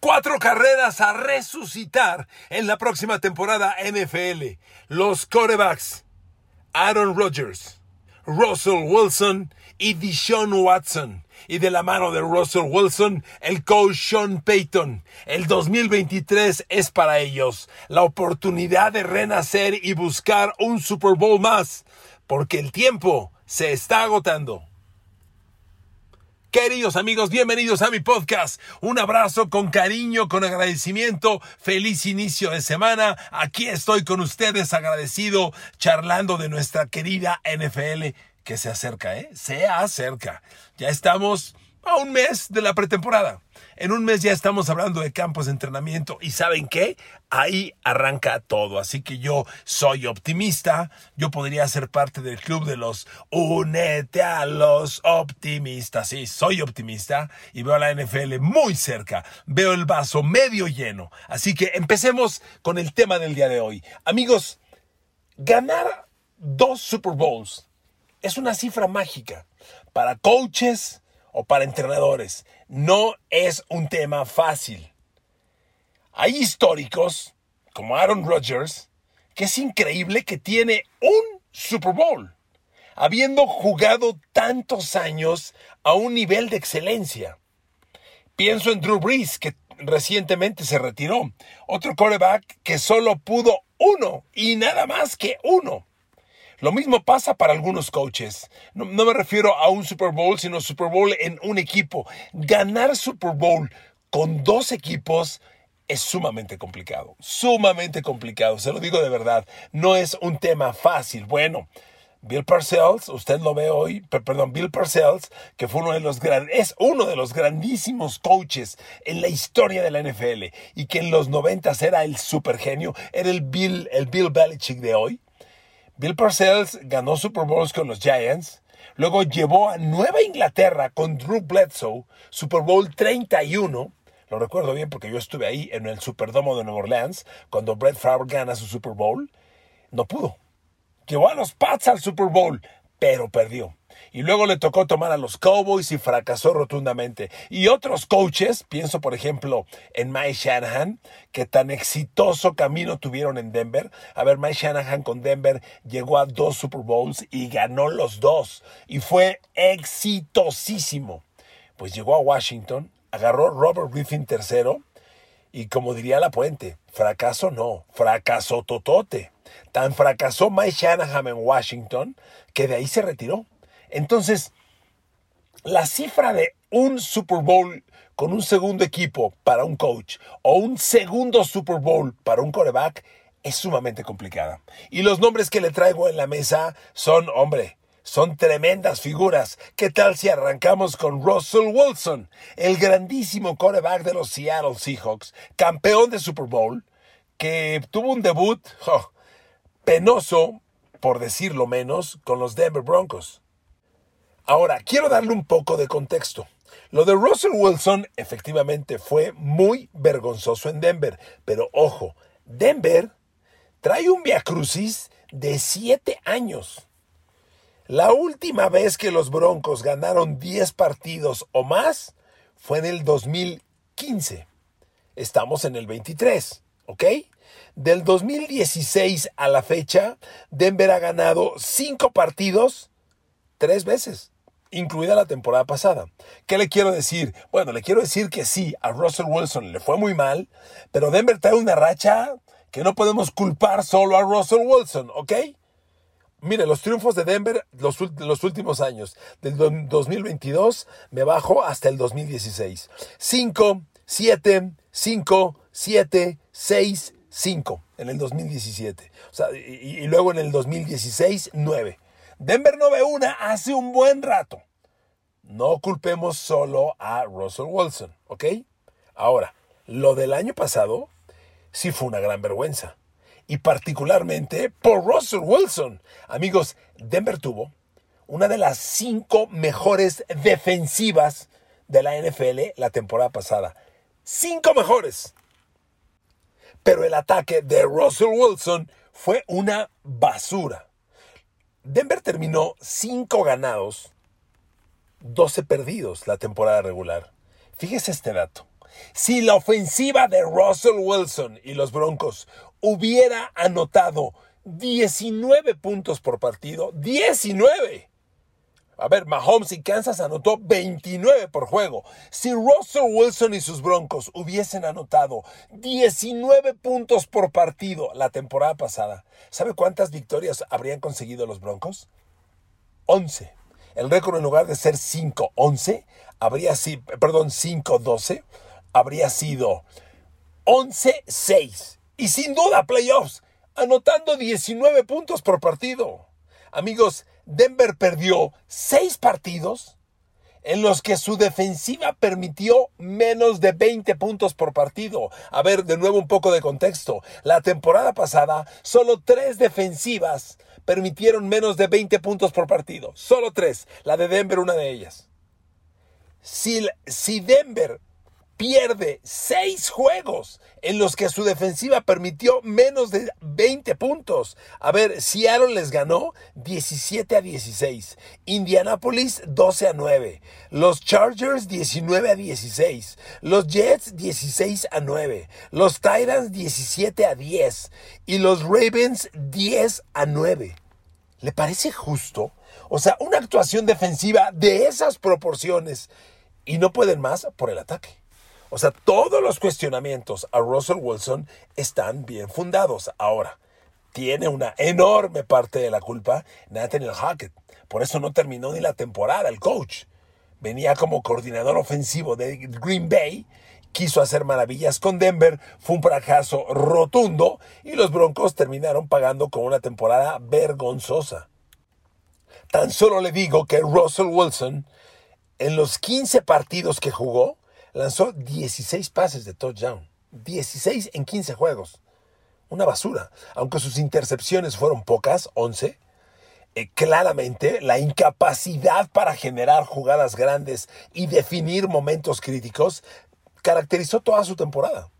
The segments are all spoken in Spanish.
Cuatro carreras a resucitar en la próxima temporada NFL. Los corebacks. Aaron Rodgers, Russell Wilson y Deshaun Watson. Y de la mano de Russell Wilson, el coach Sean Payton. El 2023 es para ellos la oportunidad de renacer y buscar un Super Bowl más. Porque el tiempo se está agotando. Queridos amigos, bienvenidos a mi podcast. Un abrazo con cariño, con agradecimiento. Feliz inicio de semana. Aquí estoy con ustedes agradecido, charlando de nuestra querida NFL que se acerca, ¿eh? Se acerca. Ya estamos a un mes de la pretemporada. En un mes ya estamos hablando de campos de entrenamiento y ¿saben qué? Ahí arranca todo. Así que yo soy optimista. Yo podría ser parte del club de los Únete a los optimistas. Sí, soy optimista y veo a la NFL muy cerca. Veo el vaso medio lleno. Así que empecemos con el tema del día de hoy. Amigos, ganar dos Super Bowls es una cifra mágica para coaches o para entrenadores. No es un tema fácil. Hay históricos, como Aaron Rodgers, que es increíble que tiene un Super Bowl, habiendo jugado tantos años a un nivel de excelencia. Pienso en Drew Brees, que recientemente se retiró. Otro quarterback que solo pudo uno y nada más que uno. Lo mismo pasa para algunos coaches. No, me refiero a un Super Bowl, sino Super Bowl en un equipo. Ganar Super Bowl con dos equipos es sumamente complicado. Sumamente complicado. Se lo digo de verdad. No es un tema fácil. Bueno. Bill Parcells, usted lo ve hoy, perdón, Bill Parcells, que fue uno de los es uno de los grandísimos coaches en la historia de la NFL y que en los 90 era el super genio, era el Bill, el Bill Belichick de hoy. Bill Parcells ganó Super Bowls con los Giants, luego llevó a Nueva Inglaterra con Drew Bledsoe, Super Bowl 31. Lo recuerdo bien porque yo estuve ahí en el Superdomo de Nueva Orleans cuando Brett Favre gana su Super Bowl. No pudo. Llevó a los Pats al Super Bowl, pero perdió y luego le tocó tomar a los Cowboys y fracasó rotundamente. Y otros coaches, pienso por ejemplo en Mike Shanahan, que tan exitoso camino tuvieron en Denver. A ver, Mike Shanahan con Denver llegó a dos Super Bowls y ganó los dos. Y fue exitosísimo. Pues llegó a Washington, agarró Robert Griffin tercero y como diría la puente, fracaso no, fracaso totote. Tan fracasó Mike Shanahan en Washington que de ahí se retiró. Entonces, la cifra de un Super Bowl con un segundo equipo para un coach o un segundo Super Bowl para un coreback es sumamente complicada. Y los nombres que le traigo en la mesa son, hombre, son tremendas figuras. ¿Qué tal si arrancamos con Russell Wilson, el grandísimo coreback de los Seattle Seahawks, campeón de Super Bowl, que tuvo un debut penoso, por decirlo menos, con los Denver Broncos? Ahora, quiero darle un poco de contexto. Lo de Russell Wilson efectivamente fue muy vergonzoso en Denver, pero ojo, Denver trae un viacrucis de siete años. La última vez que los Broncos ganaron 10 partidos o más fue en el 2015. Estamos en el 23, ¿ok? Del 2016 a la fecha, Denver ha ganado 5 partidos tres veces incluida la temporada pasada. ¿Qué le quiero decir? Bueno, le quiero decir que sí, a Russell Wilson le fue muy mal, pero Denver trae una racha que no podemos culpar solo a Russell Wilson, ¿ok? Mire, los triunfos de Denver los, los últimos años, del 2022 me bajo hasta el 2016. 5, 7, 5, 7, 6, 5 en el 2017. O sea, y, y luego en el 2016, 9. Denver no ve una hace un buen rato. No culpemos solo a Russell Wilson, ¿ok? Ahora, lo del año pasado sí fue una gran vergüenza. Y particularmente por Russell Wilson. Amigos, Denver tuvo una de las cinco mejores defensivas de la NFL la temporada pasada. Cinco mejores. Pero el ataque de Russell Wilson fue una basura. Denver terminó 5 ganados, 12 perdidos la temporada regular. Fíjese este dato. Si la ofensiva de Russell Wilson y los Broncos hubiera anotado 19 puntos por partido, 19. A ver, Mahomes y Kansas anotó 29 por juego. Si Russell Wilson y sus Broncos hubiesen anotado 19 puntos por partido la temporada pasada, ¿sabe cuántas victorias habrían conseguido los Broncos? 11. El récord en lugar de ser 5-11, habría sido, perdón, 5-12, habría sido 11-6. Y sin duda, playoffs, anotando 19 puntos por partido. Amigos, Denver perdió seis partidos en los que su defensiva permitió menos de 20 puntos por partido. A ver, de nuevo un poco de contexto. La temporada pasada, solo tres defensivas permitieron menos de 20 puntos por partido. Solo tres. La de Denver, una de ellas. Si, si Denver pierde seis juegos en los que su defensiva permitió menos de 20 puntos. A ver, Seattle les ganó 17 a 16, Indianapolis 12 a 9, los Chargers 19 a 16, los Jets 16 a 9, los Titans 17 a 10 y los Ravens 10 a 9. ¿Le parece justo? O sea, una actuación defensiva de esas proporciones y no pueden más por el ataque. O sea, todos los cuestionamientos a Russell Wilson están bien fundados. Ahora, tiene una enorme parte de la culpa Nathaniel Hackett. Por eso no terminó ni la temporada el coach. Venía como coordinador ofensivo de Green Bay, quiso hacer maravillas con Denver, fue un fracaso rotundo y los Broncos terminaron pagando con una temporada vergonzosa. Tan solo le digo que Russell Wilson, en los 15 partidos que jugó, lanzó 16 pases de touchdown. 16 en 15 juegos. Una basura. Aunque sus intercepciones fueron pocas, 11, eh, claramente la incapacidad para generar jugadas grandes y definir momentos críticos caracterizó toda su temporada.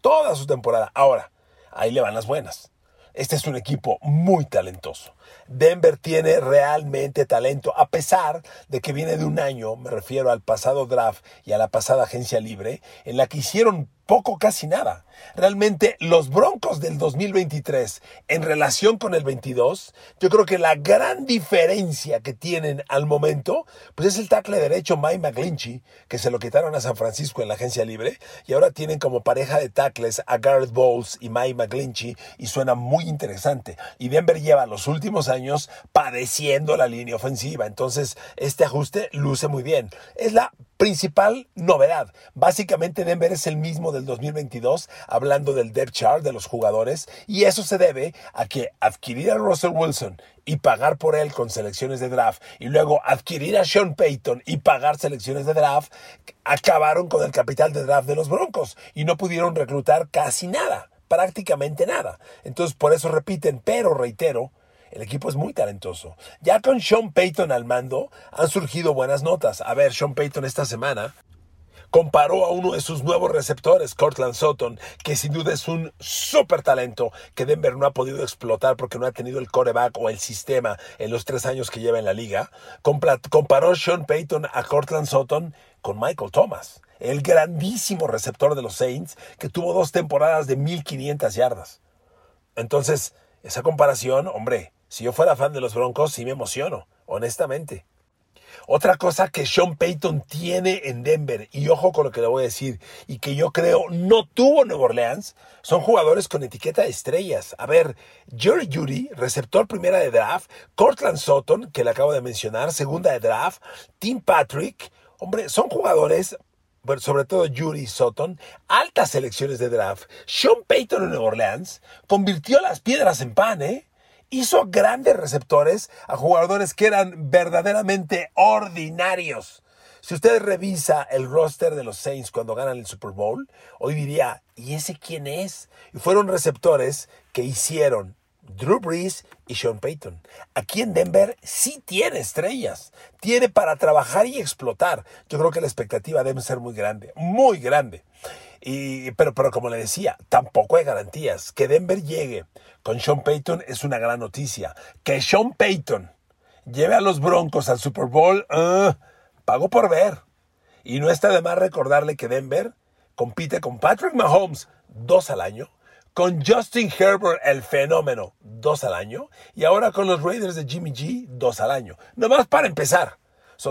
Toda su temporada. Ahora, ahí le van las buenas. Este es un equipo muy talentoso. Denver tiene realmente talento, a pesar de que viene de un año, me refiero al pasado draft y a la pasada agencia libre, en la que hicieron poco, casi nada. Realmente los Broncos del 2023 en relación con el 22, yo creo que la gran diferencia que tienen al momento, pues es el tackle derecho Mike McGlinchey, que se lo quitaron a San Francisco en la agencia libre, y ahora tienen como pareja de tackles a Garrett Bowles y Mike McGlinchey, y suena muy interesante. Y Denver lleva los últimos años padeciendo la línea ofensiva, entonces este ajuste luce muy bien. Es la principal novedad. Básicamente Denver es el mismo del 2022, hablando del depth chart de los jugadores, y eso se debe a que adquirir a Russell Wilson y pagar por él con selecciones de draft, y luego adquirir a Sean Payton y pagar selecciones de draft, acabaron con el capital de draft de los Broncos y no pudieron reclutar casi nada, prácticamente nada. Entonces por eso repiten, pero reitero, el equipo es muy talentoso. Ya con Sean Payton al mando han surgido buenas notas. A ver, Sean Payton esta semana comparó a uno de sus nuevos receptores, Cortland Sutton, que sin duda es un súper talento que Denver no ha podido explotar porque no ha tenido el coreback o el sistema en los tres años que lleva en la liga. Comparó Sean Payton a Cortland Sutton con Michael Thomas, el grandísimo receptor de los Saints que tuvo dos temporadas de 1500 yardas. Entonces, esa comparación, hombre, si yo fuera fan de los Broncos, sí me emociono, honestamente. Otra cosa que Sean Payton tiene en Denver, y ojo con lo que le voy a decir, y que yo creo no tuvo Nueva Orleans, son jugadores con etiqueta de estrellas. A ver, Jerry Judy, receptor primera de draft, Cortland Sutton, que le acabo de mencionar, segunda de draft, Tim Patrick, hombre, son jugadores sobre todo Judy Sutton, altas selecciones de draft. Sean Payton en Nueva Orleans convirtió las piedras en pan, ¿eh? Hizo grandes receptores a jugadores que eran verdaderamente ordinarios. Si usted revisa el roster de los Saints cuando ganan el Super Bowl, hoy diría, ¿y ese quién es? Y fueron receptores que hicieron Drew Brees y Sean Payton. Aquí en Denver sí tiene estrellas, tiene para trabajar y explotar. Yo creo que la expectativa debe ser muy grande, muy grande. Y, pero, pero como le decía, tampoco hay garantías. Que Denver llegue con Sean Payton es una gran noticia. Que Sean Payton lleve a los Broncos al Super Bowl, uh, pago por ver. Y no está de más recordarle que Denver compite con Patrick Mahomes dos al año, con Justin Herbert, el fenómeno, dos al año, y ahora con los Raiders de Jimmy G, dos al año. Nomás para empezar.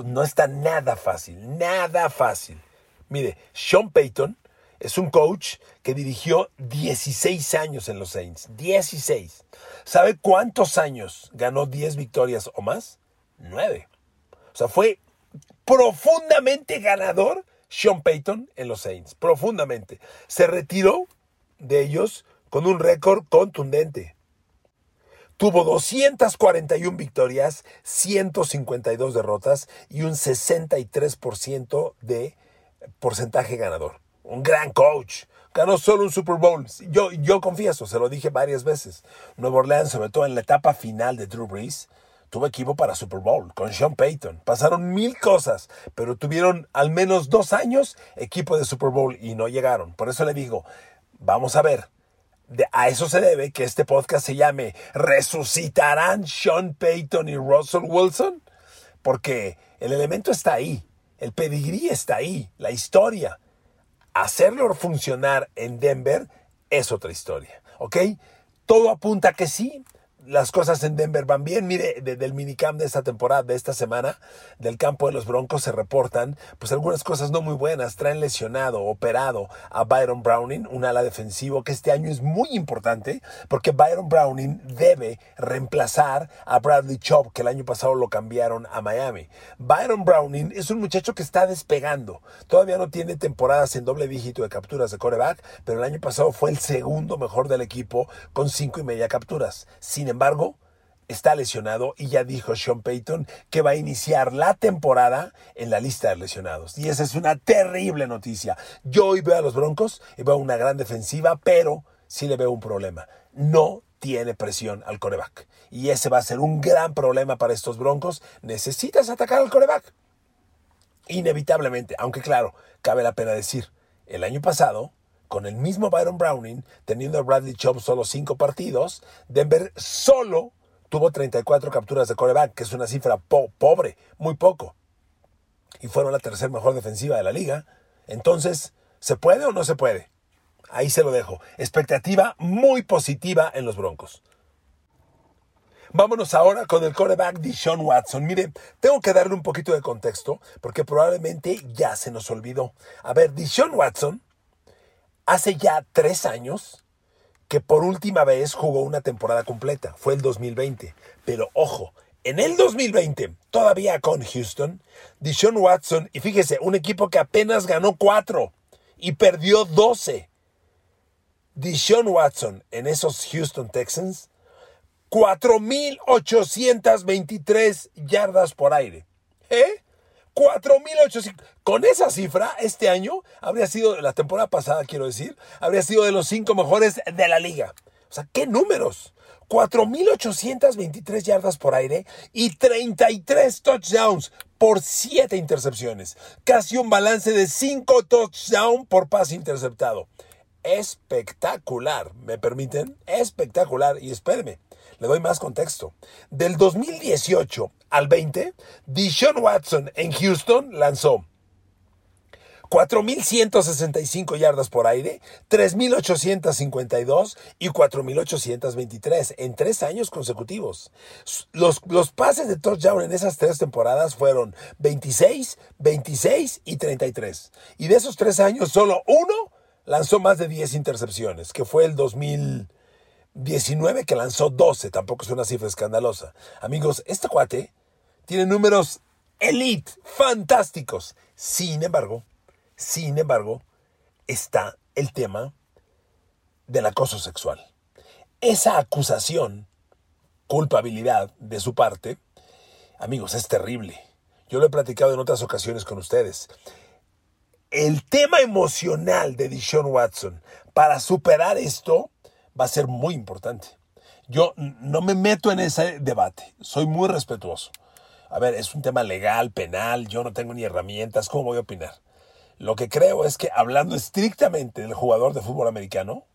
no está nada fácil, nada fácil. Mire, Sean Payton es un coach que dirigió 16 años en los Saints. 16. ¿Sabe cuántos años ganó 10 victorias o más? 9. O sea, fue profundamente ganador Sean Payton en los Saints. Profundamente. Se retiró de ellos con un récord contundente. Tuvo 241 victorias, 152 derrotas y un 63% de porcentaje ganador. Un gran coach. Ganó solo un Super Bowl. Yo, yo confieso, se lo dije varias veces. Nueva Orleans, sobre todo en la etapa final de Drew Brees, tuvo equipo para Super Bowl con Sean Payton. Pasaron mil cosas, pero tuvieron al menos dos años equipo de Super Bowl y no llegaron. Por eso le digo, vamos a ver. a eso se debe que este podcast se llame ¿Resucitarán Sean Payton y Russell Wilson? Porque el elemento está ahí, el pedigrí está ahí, la historia. Hacerlo funcionar en Denver es otra historia, ¿ok? Todo apunta a que sí, las cosas en Denver van bien. Mire, desde el minicamp de esta temporada, de esta semana, del campo de los Broncos se reportan pues algunas cosas no muy buenas. Traen lesionado, operado a Byron Browning, un ala defensivo que este año es muy importante porque Byron Browning debe reemplazar a Bradley Chubb, que el año pasado lo cambiaron a Miami. Byron Browning es un muchacho que está despegando. Todavía no tiene temporadas en doble dígito de capturas de coreback, pero el año pasado fue el segundo mejor del equipo con cinco y media capturas. Sin embargo, está lesionado y ya dijo Sean Payton que va a iniciar la temporada en la lista de lesionados. Y esa es una terrible noticia. Yo hoy veo a los Broncos y veo una gran defensiva, pero sí le veo un problema. No tiene presión al coreback. Y ese va a ser un gran problema para estos Broncos. Necesitas atacar al coreback. Inevitablemente, aunque claro, cabe la pena decir, el año pasado con el mismo Byron Browning, teniendo a Bradley Chubb solo cinco partidos, Denver solo tuvo 34 capturas de coreback, que es una cifra pobre, muy poco. Y fueron la tercera mejor defensiva de la liga. Entonces, ¿se puede o no se puede? Ahí se lo dejo. Expectativa muy positiva en los Broncos. Vámonos ahora con el coreback de Sean Watson. Mire, tengo que darle un poquito de contexto porque probablemente ya se nos olvidó. A ver, Deshaun Watson hace ya tres años que por última vez jugó una temporada completa. Fue el 2020. Pero ojo, en el 2020, todavía con Houston, Deshaun Watson, y fíjese, un equipo que apenas ganó cuatro y perdió 12. Deshaun Watson en esos Houston Texans, 4.823 yardas por aire. ¿Eh? 4.800. Con esa cifra, este año habría sido, la temporada pasada quiero decir, habría sido de los cinco mejores de la liga. O sea, ¿qué números? 4.823 yardas por aire y 33 touchdowns por 7 intercepciones. Casi un balance de 5 touchdowns por pase interceptado. Espectacular, ¿me permiten? Espectacular. Y espéreme, le doy más contexto. Del 2018 al 20, Deshaun Watson en Houston lanzó 4.165 yardas por aire, 3.852 y 4.823 en tres años consecutivos. Los, los, pases de touchdown en esas tres temporadas fueron 26, 26 y 33. Y de esos tres años, solo uno lanzó más de 10 intercepciones, que fue el 2000. 19 que lanzó 12, tampoco es una cifra escandalosa. Amigos, este cuate tiene números elite, fantásticos. Sin embargo, sin embargo, está el tema del acoso sexual. Esa acusación, culpabilidad de su parte, amigos, es terrible. Yo lo he platicado en otras ocasiones con ustedes. El tema emocional de Dishon Watson para superar esto va a ser muy importante. Yo no me meto en ese debate, soy muy respetuoso. A ver, es un tema legal, penal, yo no tengo ni herramientas, ¿cómo voy a opinar? Lo que creo es que hablando estrictamente del jugador de fútbol americano,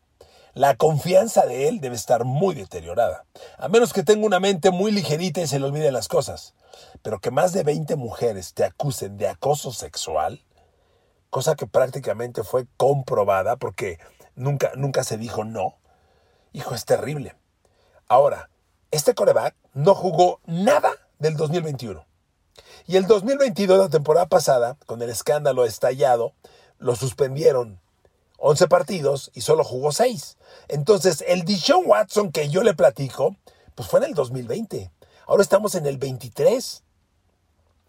la confianza de él debe estar muy deteriorada. A menos que tenga una mente muy ligerita y se le olviden las cosas. Pero que más de 20 mujeres te acusen de acoso sexual, cosa que prácticamente fue comprobada porque nunca, nunca se dijo no. Hijo, es terrible. Ahora, este coreback no jugó nada del 2021. Y el 2022, la temporada pasada, con el escándalo estallado, lo suspendieron 11 partidos y solo jugó 6. Entonces, el Dishon Watson que yo le platico, pues fue en el 2020. Ahora estamos en el 23.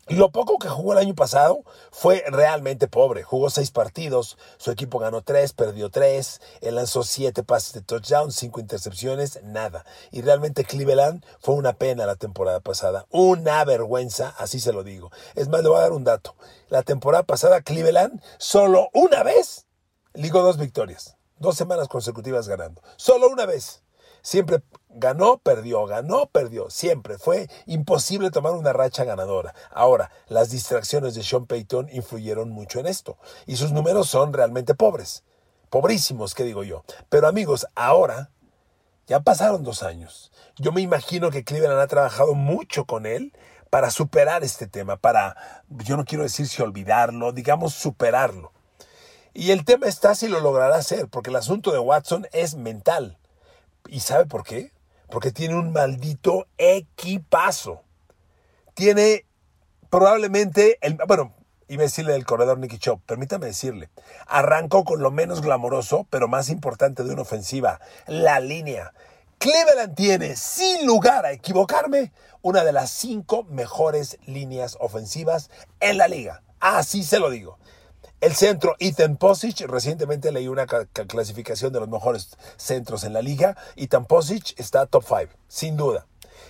Lo poco que jugó el año pasado fue realmente pobre. Jugó seis partidos, su equipo ganó tres, perdió tres, él lanzó siete pases de touchdown, cinco intercepciones, nada. Y realmente Cleveland fue una pena la temporada pasada. Una vergüenza, así se lo digo. Es más, le voy a dar un dato. La temporada pasada Cleveland solo una vez ligó dos victorias. Dos semanas consecutivas ganando. Solo una vez. Siempre ganó, perdió, ganó, perdió. Siempre fue imposible tomar una racha ganadora. Ahora, las distracciones de Sean Payton influyeron mucho en esto. Y sus números son realmente pobres. Pobrísimos, ¿qué digo yo? Pero amigos, ahora ya pasaron dos años. Yo me imagino que Cleveland ha trabajado mucho con él para superar este tema, para, yo no quiero decir si olvidarlo, digamos superarlo. Y el tema está si lo logrará hacer, porque el asunto de Watson es mental. ¿Y sabe por qué? Porque tiene un maldito equipazo. Tiene probablemente el. Bueno, iba a decirle del corredor Nicky Chop, permítame decirle. Arrancó con lo menos glamoroso, pero más importante de una ofensiva: la línea. Cleveland tiene, sin lugar a equivocarme, una de las cinco mejores líneas ofensivas en la liga. Así se lo digo. El centro Ethan Posich, recientemente leí una clasificación de los mejores centros en la liga. Ethan Posich está top 5, sin duda.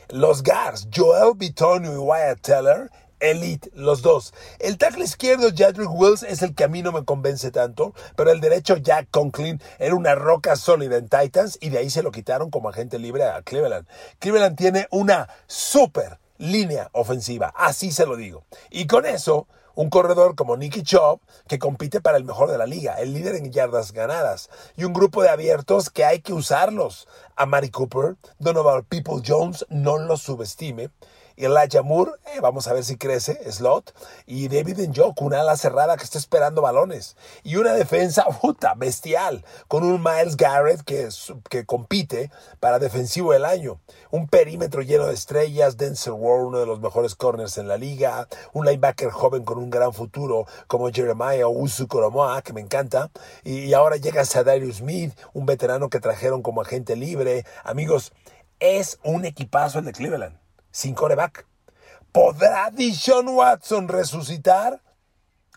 Los Gars, Joel Bitonio y Wyatt Teller, elite, los dos. El tackle izquierdo, Jadrick Wills, es el que a mí no me convence tanto, pero el derecho, Jack Conklin, era una roca sólida en Titans y de ahí se lo quitaron como agente libre a Cleveland. Cleveland tiene una super línea ofensiva, así se lo digo. Y con eso un corredor como Nicky Chop, que compite para el mejor de la liga, el líder en yardas ganadas, y un grupo de abiertos que hay que usarlos. A Mari Cooper, Donovan People Jones, no los subestime. Elijah Moore, eh, vamos a ver si crece, slot. Y David Njoku, una ala cerrada que está esperando balones. Y una defensa puta, bestial, con un Miles Garrett que, que compite para defensivo del año. Un perímetro lleno de estrellas, Denzel Ward, uno de los mejores corners en la liga. Un linebacker joven con un gran futuro como Jeremiah Usu Koromoa, que me encanta. Y, ahora llega Sadarius Smith, un veterano que trajeron como agente libre. Amigos, es un equipazo el de Cleveland sin coreback. ¿Podrá Dishon Watson resucitar?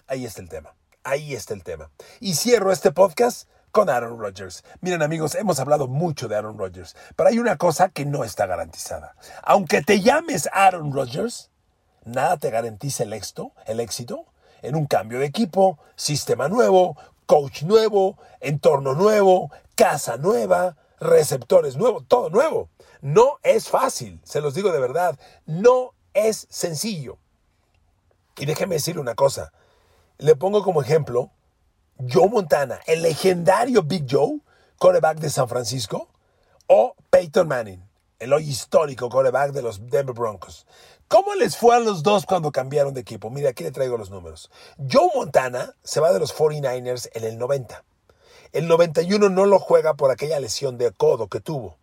Ahí está el tema. Ahí está el tema. Y cierro este podcast con Aaron Rodgers. Miren amigos, hemos hablado mucho de Aaron Rodgers, pero hay una cosa que no está garantizada. Aunque te llames Aaron Rodgers, nada te garantiza el éxito, el éxito en un cambio de equipo, sistema nuevo, coach nuevo, entorno nuevo, casa nueva, receptores nuevos, todo nuevo. No es fácil, se los digo de verdad, no es sencillo. Y déjeme decirle una cosa, le pongo como ejemplo Joe Montana, el legendario Big Joe, coreback de San Francisco, o Peyton Manning, el hoy histórico coreback de los Denver Broncos. ¿Cómo les fue a los dos cuando cambiaron de equipo? Mira, aquí le traigo los números. Joe Montana se va de los 49ers en el 90. El 91 no lo juega por aquella lesión de codo que tuvo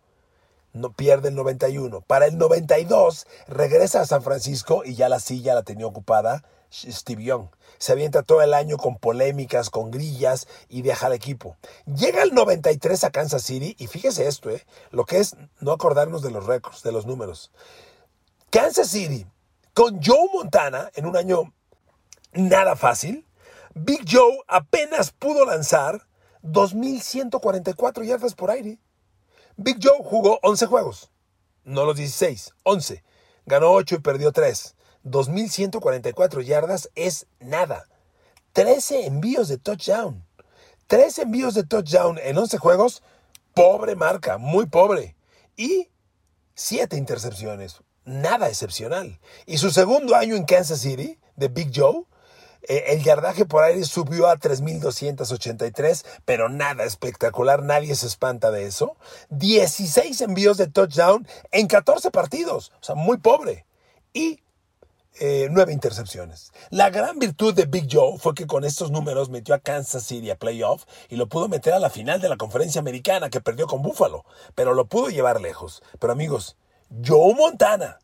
no, pierde el 91. Para el 92 regresa a San Francisco y ya la silla la tenía ocupada Steve Young. Se avienta todo el año con polémicas, con grillas y deja al equipo. Llega el 93 a Kansas City y fíjese esto, ¿eh? lo que es no acordarnos de los récords, de los números. Kansas City con Joe Montana en un año nada fácil. Big Joe apenas pudo lanzar 2.144 yardas por aire. Big Joe jugó 11 juegos, no los 16, 11. Ganó 8 y perdió 3. 2.144 yardas es nada. 13 envíos de touchdown. 3 envíos de touchdown en 11 juegos, pobre marca, muy pobre. Y 7 intercepciones, nada excepcional. Y su segundo año en Kansas City, de Big Joe, el yardaje por aire subió a 3.283, pero nada espectacular, nadie se espanta de eso. 16 envíos de touchdown en 14 partidos, o sea, muy pobre. Y eh, nueve intercepciones. La gran virtud de Big Joe fue que con estos números metió a Kansas City a playoff y lo pudo meter a la final de la conferencia americana que perdió con Buffalo, pero lo pudo llevar lejos. Pero amigos, Joe Montana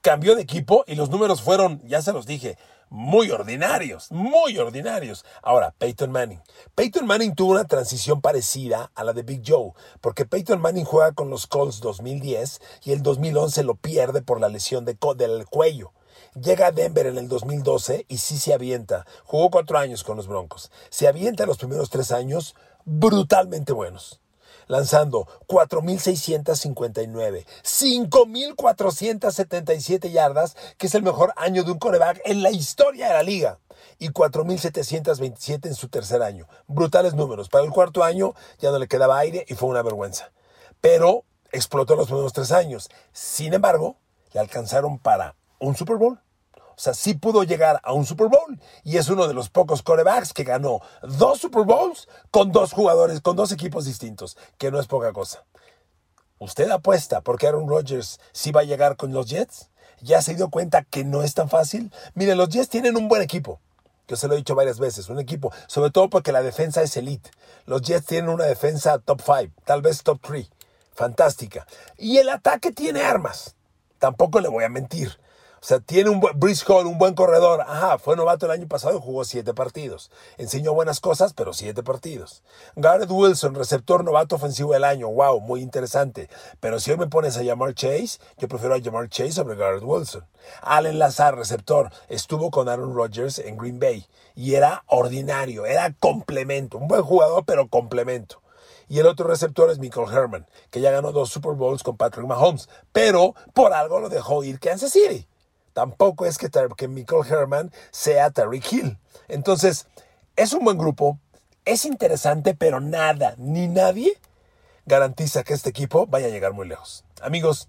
cambió de equipo y los números fueron, ya se los dije, muy ordinarios, muy ordinarios. Ahora, Peyton Manning. Peyton Manning tuvo una transición parecida a la de Big Joe, porque Peyton Manning juega con los Colts 2010 y el 2011 lo pierde por la lesión de del cuello. Llega a Denver en el 2012 y sí se avienta. Jugó cuatro años con los Broncos. Se avienta los primeros tres años brutalmente buenos lanzando 4.659, 5.477 yardas, que es el mejor año de un coreback en la historia de la liga, y 4.727 en su tercer año. Brutales números. Para el cuarto año ya no le quedaba aire y fue una vergüenza. Pero explotó los primeros tres años. Sin embargo, le alcanzaron para un Super Bowl, o sea, sí pudo llegar a un Super Bowl y es uno de los pocos corebacks que ganó dos Super Bowls con dos jugadores, con dos equipos distintos, que no es poca cosa. ¿Usted apuesta porque Aaron Rodgers sí va a llegar con los Jets? ¿Ya se dio cuenta que no es tan fácil? Mire, los Jets tienen un buen equipo. Yo se lo he dicho varias veces, un equipo, sobre todo porque la defensa es elite. Los Jets tienen una defensa top 5, tal vez top 3. Fantástica. Y el ataque tiene armas. Tampoco le voy a mentir. O sea, tiene un buen, Hall, un buen corredor. Ajá, fue novato el año pasado y jugó siete partidos. Enseñó buenas cosas, pero siete partidos. Garrett Wilson, receptor novato ofensivo del año. Wow, muy interesante. Pero si hoy me pones a llamar Chase, yo prefiero a llamar Chase sobre Garrett Wilson. Allen Lazar, receptor, estuvo con Aaron Rodgers en Green Bay y era ordinario, era complemento. Un buen jugador, pero complemento. Y el otro receptor es Michael Herman, que ya ganó dos Super Bowls con Patrick Mahomes, pero por algo lo dejó ir Kansas City. Tampoco es que, Michael Herman sea Tariq Hill. Entonces, es un buen grupo, es interesante, pero nada, ni nadie garantiza que este equipo vaya a llegar muy lejos. Amigos,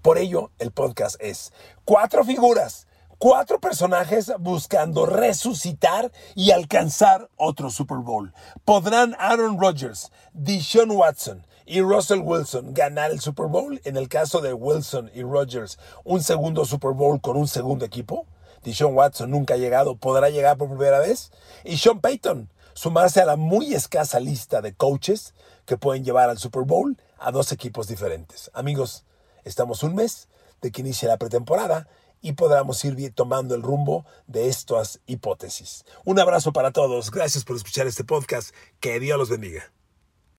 por ello el podcast es cuatro figuras, cuatro personajes buscando resucitar y alcanzar otro Super Bowl. ¿Podrán Aaron Rodgers, Deshaun Watson, y Russell Wilson ganar el Super Bowl. En el caso de Wilson y Rodgers, un segundo Super Bowl con un segundo equipo. Deshaun Watson nunca ha llegado, podrá llegar por primera vez. Y Sean Payton, sumarse a la muy escasa lista de coaches que pueden llevar al Super Bowl a dos equipos diferentes. Amigos, estamos un mes de que inicie la pretemporada y podamos ir tomando el rumbo de estas hipótesis. Un abrazo para todos. Gracias por escuchar este podcast. Que Dios los bendiga.